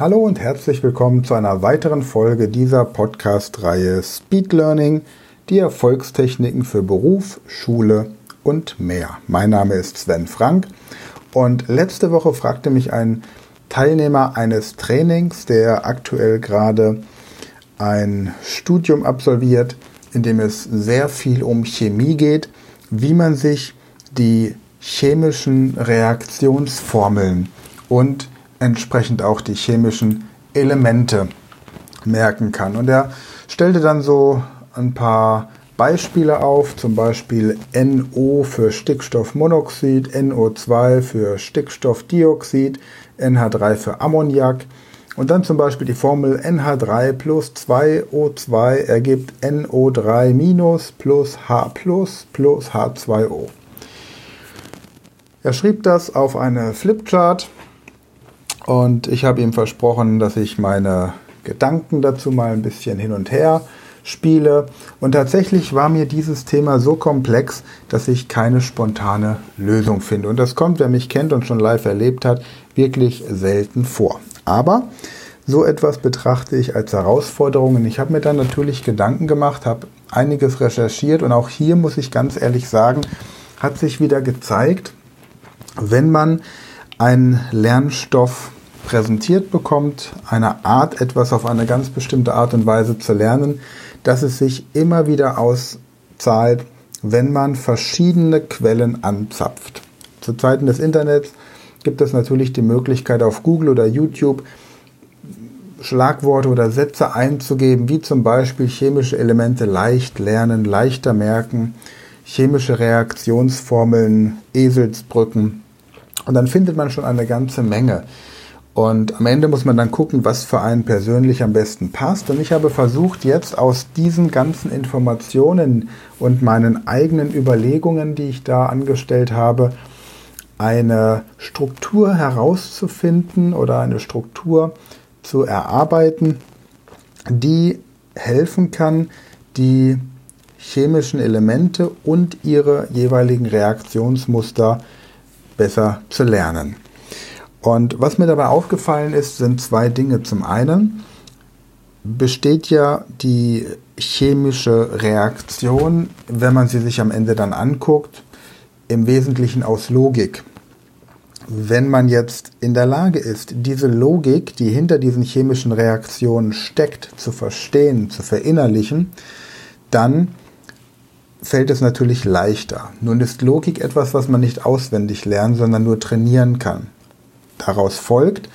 Hallo und herzlich willkommen zu einer weiteren Folge dieser Podcast-Reihe Speed Learning, die Erfolgstechniken für Beruf, Schule und mehr. Mein Name ist Sven Frank und letzte Woche fragte mich ein Teilnehmer eines Trainings, der aktuell gerade ein Studium absolviert, in dem es sehr viel um Chemie geht, wie man sich die chemischen Reaktionsformeln und entsprechend auch die chemischen Elemente merken kann. Und er stellte dann so ein paar Beispiele auf, zum Beispiel NO für Stickstoffmonoxid, NO2 für Stickstoffdioxid, NH3 für Ammoniak und dann zum Beispiel die Formel NH3 plus 2O2 ergibt NO3 minus plus H plus plus H2O. Er schrieb das auf eine Flipchart und ich habe ihm versprochen, dass ich meine Gedanken dazu mal ein bisschen hin und her spiele. Und tatsächlich war mir dieses Thema so komplex, dass ich keine spontane Lösung finde. Und das kommt, wer mich kennt und schon live erlebt hat, wirklich selten vor. Aber so etwas betrachte ich als Herausforderung. Und ich habe mir dann natürlich Gedanken gemacht, habe einiges recherchiert und auch hier muss ich ganz ehrlich sagen, hat sich wieder gezeigt, wenn man einen Lernstoff präsentiert bekommt, eine Art, etwas auf eine ganz bestimmte Art und Weise zu lernen, dass es sich immer wieder auszahlt, wenn man verschiedene Quellen anzapft. Zu Zeiten des Internets gibt es natürlich die Möglichkeit auf Google oder YouTube Schlagworte oder Sätze einzugeben, wie zum Beispiel chemische Elemente leicht lernen, leichter merken, chemische Reaktionsformeln, Eselsbrücken. Und dann findet man schon eine ganze Menge. Und am Ende muss man dann gucken, was für einen persönlich am besten passt. Und ich habe versucht, jetzt aus diesen ganzen Informationen und meinen eigenen Überlegungen, die ich da angestellt habe, eine Struktur herauszufinden oder eine Struktur zu erarbeiten, die helfen kann, die chemischen Elemente und ihre jeweiligen Reaktionsmuster besser zu lernen. Und was mir dabei aufgefallen ist, sind zwei Dinge. Zum einen besteht ja die chemische Reaktion, wenn man sie sich am Ende dann anguckt, im Wesentlichen aus Logik. Wenn man jetzt in der Lage ist, diese Logik, die hinter diesen chemischen Reaktionen steckt, zu verstehen, zu verinnerlichen, dann fällt es natürlich leichter. Nun ist Logik etwas, was man nicht auswendig lernen, sondern nur trainieren kann. Daraus folgt,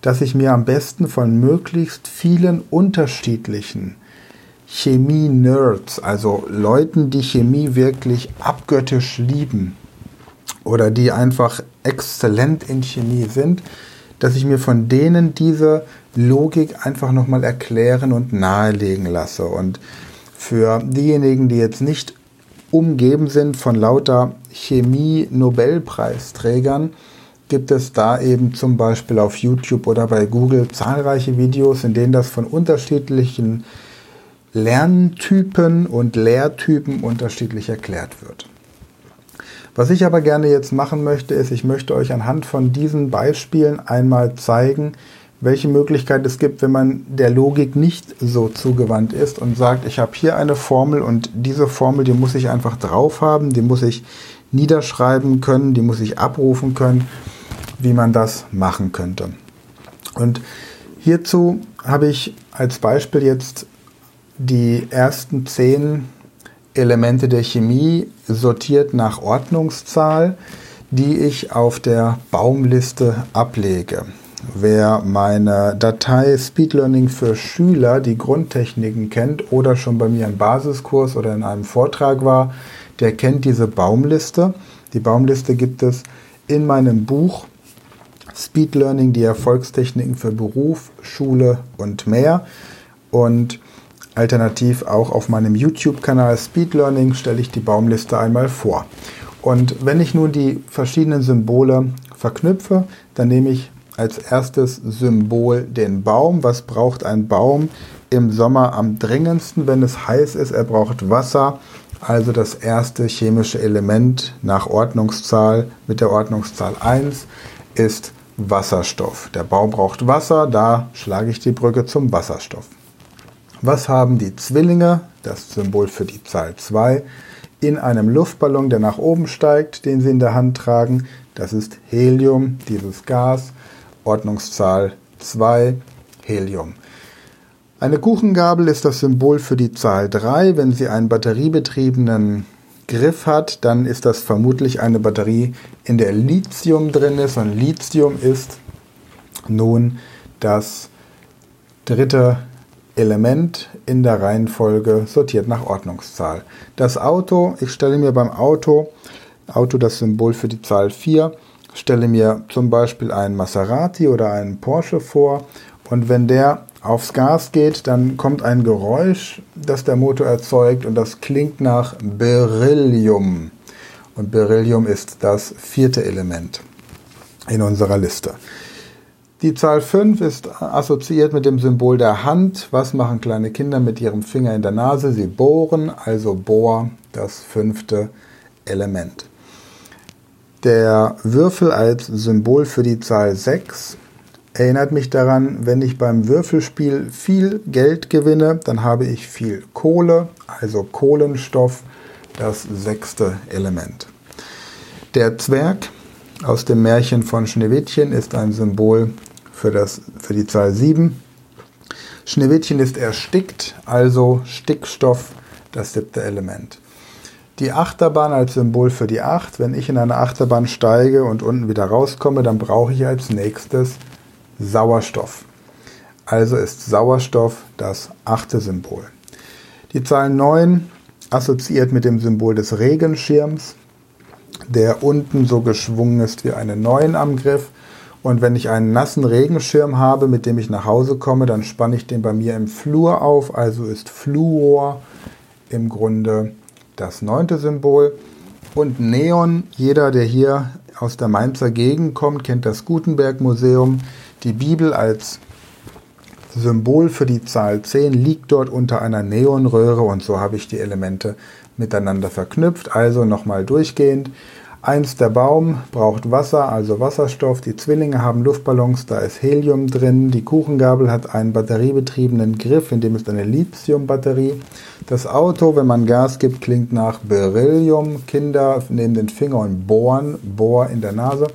dass ich mir am besten von möglichst vielen unterschiedlichen Chemie-Nerds, also Leuten, die Chemie wirklich abgöttisch lieben oder die einfach exzellent in Chemie sind, dass ich mir von denen diese Logik einfach nochmal erklären und nahelegen lasse. Und für diejenigen, die jetzt nicht umgeben sind von lauter Chemie-Nobelpreisträgern, gibt es da eben zum Beispiel auf YouTube oder bei Google zahlreiche Videos, in denen das von unterschiedlichen Lerntypen und Lehrtypen unterschiedlich erklärt wird. Was ich aber gerne jetzt machen möchte, ist, ich möchte euch anhand von diesen Beispielen einmal zeigen, welche Möglichkeit es gibt, wenn man der Logik nicht so zugewandt ist und sagt, ich habe hier eine Formel und diese Formel, die muss ich einfach drauf haben, die muss ich niederschreiben können, die muss ich abrufen können wie man das machen könnte. Und hierzu habe ich als Beispiel jetzt die ersten zehn Elemente der Chemie sortiert nach Ordnungszahl, die ich auf der Baumliste ablege. Wer meine Datei Speed Learning für Schüler, die Grundtechniken kennt oder schon bei mir im Basiskurs oder in einem Vortrag war, der kennt diese Baumliste. Die Baumliste gibt es in meinem Buch Speed Learning, die Erfolgstechniken für Beruf, Schule und mehr. Und alternativ auch auf meinem YouTube-Kanal Speed Learning stelle ich die Baumliste einmal vor. Und wenn ich nun die verschiedenen Symbole verknüpfe, dann nehme ich als erstes Symbol den Baum. Was braucht ein Baum im Sommer am dringendsten, wenn es heiß ist? Er braucht Wasser. Also das erste chemische Element nach Ordnungszahl mit der Ordnungszahl 1 ist Wasserstoff. Der Baum braucht Wasser, da schlage ich die Brücke zum Wasserstoff. Was haben die Zwillinge, das Symbol für die Zahl 2, in einem Luftballon, der nach oben steigt, den sie in der Hand tragen? Das ist Helium, dieses Gas, Ordnungszahl 2, Helium. Eine Kuchengabel ist das Symbol für die Zahl 3. Wenn sie einen batteriebetriebenen Griff hat, dann ist das vermutlich eine Batterie, in der Lithium drin ist. Und Lithium ist nun das dritte Element in der Reihenfolge sortiert nach Ordnungszahl. Das Auto, ich stelle mir beim Auto, Auto das Symbol für die Zahl 4, stelle mir zum Beispiel einen Maserati oder einen Porsche vor und wenn der aufs Gas geht, dann kommt ein Geräusch, das der Motor erzeugt und das klingt nach Beryllium. Und Beryllium ist das vierte Element in unserer Liste. Die Zahl 5 ist assoziiert mit dem Symbol der Hand. Was machen kleine Kinder mit ihrem Finger in der Nase? Sie bohren, also Bohr, das fünfte Element. Der Würfel als Symbol für die Zahl 6 erinnert mich daran, wenn ich beim Würfelspiel viel Geld gewinne, dann habe ich viel Kohle, also Kohlenstoff, das sechste Element. Der Zwerg aus dem Märchen von Schneewittchen ist ein Symbol für, das, für die Zahl 7. Schneewittchen ist erstickt, also Stickstoff, das siebte Element. Die Achterbahn als Symbol für die 8. Wenn ich in eine Achterbahn steige und unten wieder rauskomme, dann brauche ich als nächstes Sauerstoff. Also ist Sauerstoff das achte Symbol. Die Zahl 9 assoziiert mit dem Symbol des Regenschirms, der unten so geschwungen ist wie eine 9 am Griff. Und wenn ich einen nassen Regenschirm habe, mit dem ich nach Hause komme, dann spanne ich den bei mir im Flur auf. Also ist Fluor im Grunde das neunte Symbol. Und Neon, jeder, der hier aus der Mainzer Gegend kommt, kennt das Gutenberg Museum. Die Bibel als Symbol für die Zahl 10 liegt dort unter einer Neonröhre und so habe ich die Elemente miteinander verknüpft. Also nochmal durchgehend. Eins der Baum braucht Wasser, also Wasserstoff. Die Zwillinge haben Luftballons, da ist Helium drin. Die Kuchengabel hat einen batteriebetriebenen Griff, in dem ist eine Lithiumbatterie. Das Auto, wenn man Gas gibt, klingt nach Beryllium. Kinder nehmen den Finger und bohren, Bohr in der Nase.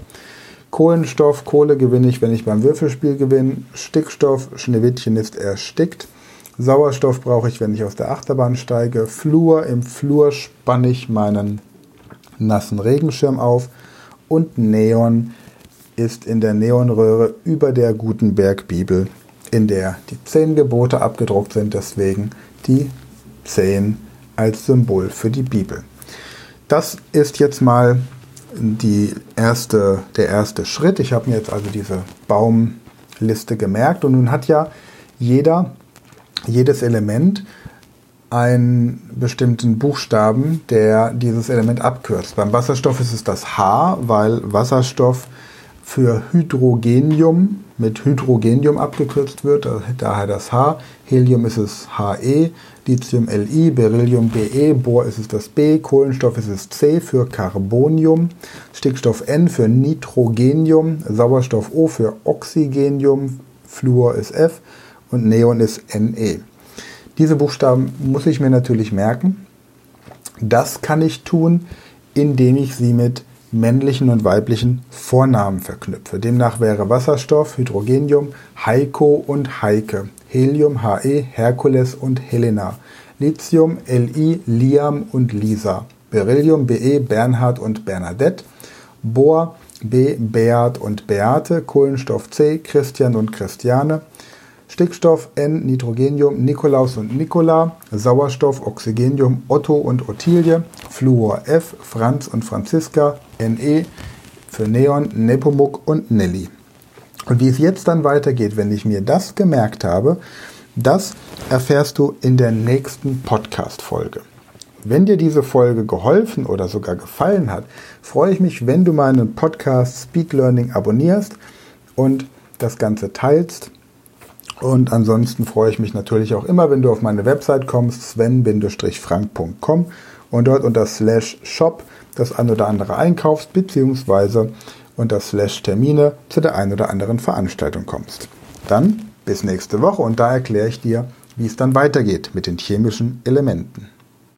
Kohlenstoff, Kohle gewinne ich, wenn ich beim Würfelspiel gewinne. Stickstoff, Schneewittchen ist erstickt. Sauerstoff brauche ich, wenn ich aus der Achterbahn steige. Flur, im Flur spanne ich meinen nassen Regenschirm auf. Und Neon ist in der Neonröhre über der Gutenberg-Bibel, in der die zehn Gebote abgedruckt sind, deswegen die zehn als Symbol für die Bibel. Das ist jetzt mal die erste, der erste Schritt. Ich habe mir jetzt also diese Baumliste gemerkt und nun hat ja jeder, jedes Element einen bestimmten Buchstaben, der dieses Element abkürzt. Beim Wasserstoff ist es das H, weil Wasserstoff für Hydrogenium mit Hydrogenium abgekürzt wird, daher das H. Helium ist es HE, Lithium Li, Beryllium Be, Bohr ist es das B, Kohlenstoff ist es C für Carbonium, Stickstoff N für Nitrogenium, Sauerstoff O für Oxygenium, Fluor ist F und Neon ist Ne. Diese Buchstaben muss ich mir natürlich merken. Das kann ich tun, indem ich sie mit männlichen und weiblichen Vornamen verknüpfe. Demnach wäre Wasserstoff, Hydrogenium, Heiko und Heike, Helium, He, Herkules und Helena, Lithium, Li, Liam und Lisa, Beryllium, Be, Bernhard und Bernadette, Bohr, B, Beat und Beate, Kohlenstoff C, Christian und Christiane, Stickstoff N, Nitrogenium, Nikolaus und Nikola, Sauerstoff, Oxygenium, Otto und Ottilie, Fluor F, Franz und Franziska, Ne für Neon, Nepomuk und Nelly. Und wie es jetzt dann weitergeht, wenn ich mir das gemerkt habe, das erfährst du in der nächsten Podcast-Folge. Wenn dir diese Folge geholfen oder sogar gefallen hat, freue ich mich, wenn du meinen Podcast Speed Learning abonnierst und das Ganze teilst und ansonsten freue ich mich natürlich auch immer, wenn du auf meine Website kommst, sven-frank.com und dort unter slash shop das ein oder andere einkaufst, beziehungsweise unter Slash Termine zu der ein oder anderen Veranstaltung kommst. Dann bis nächste Woche und da erkläre ich dir, wie es dann weitergeht mit den chemischen Elementen.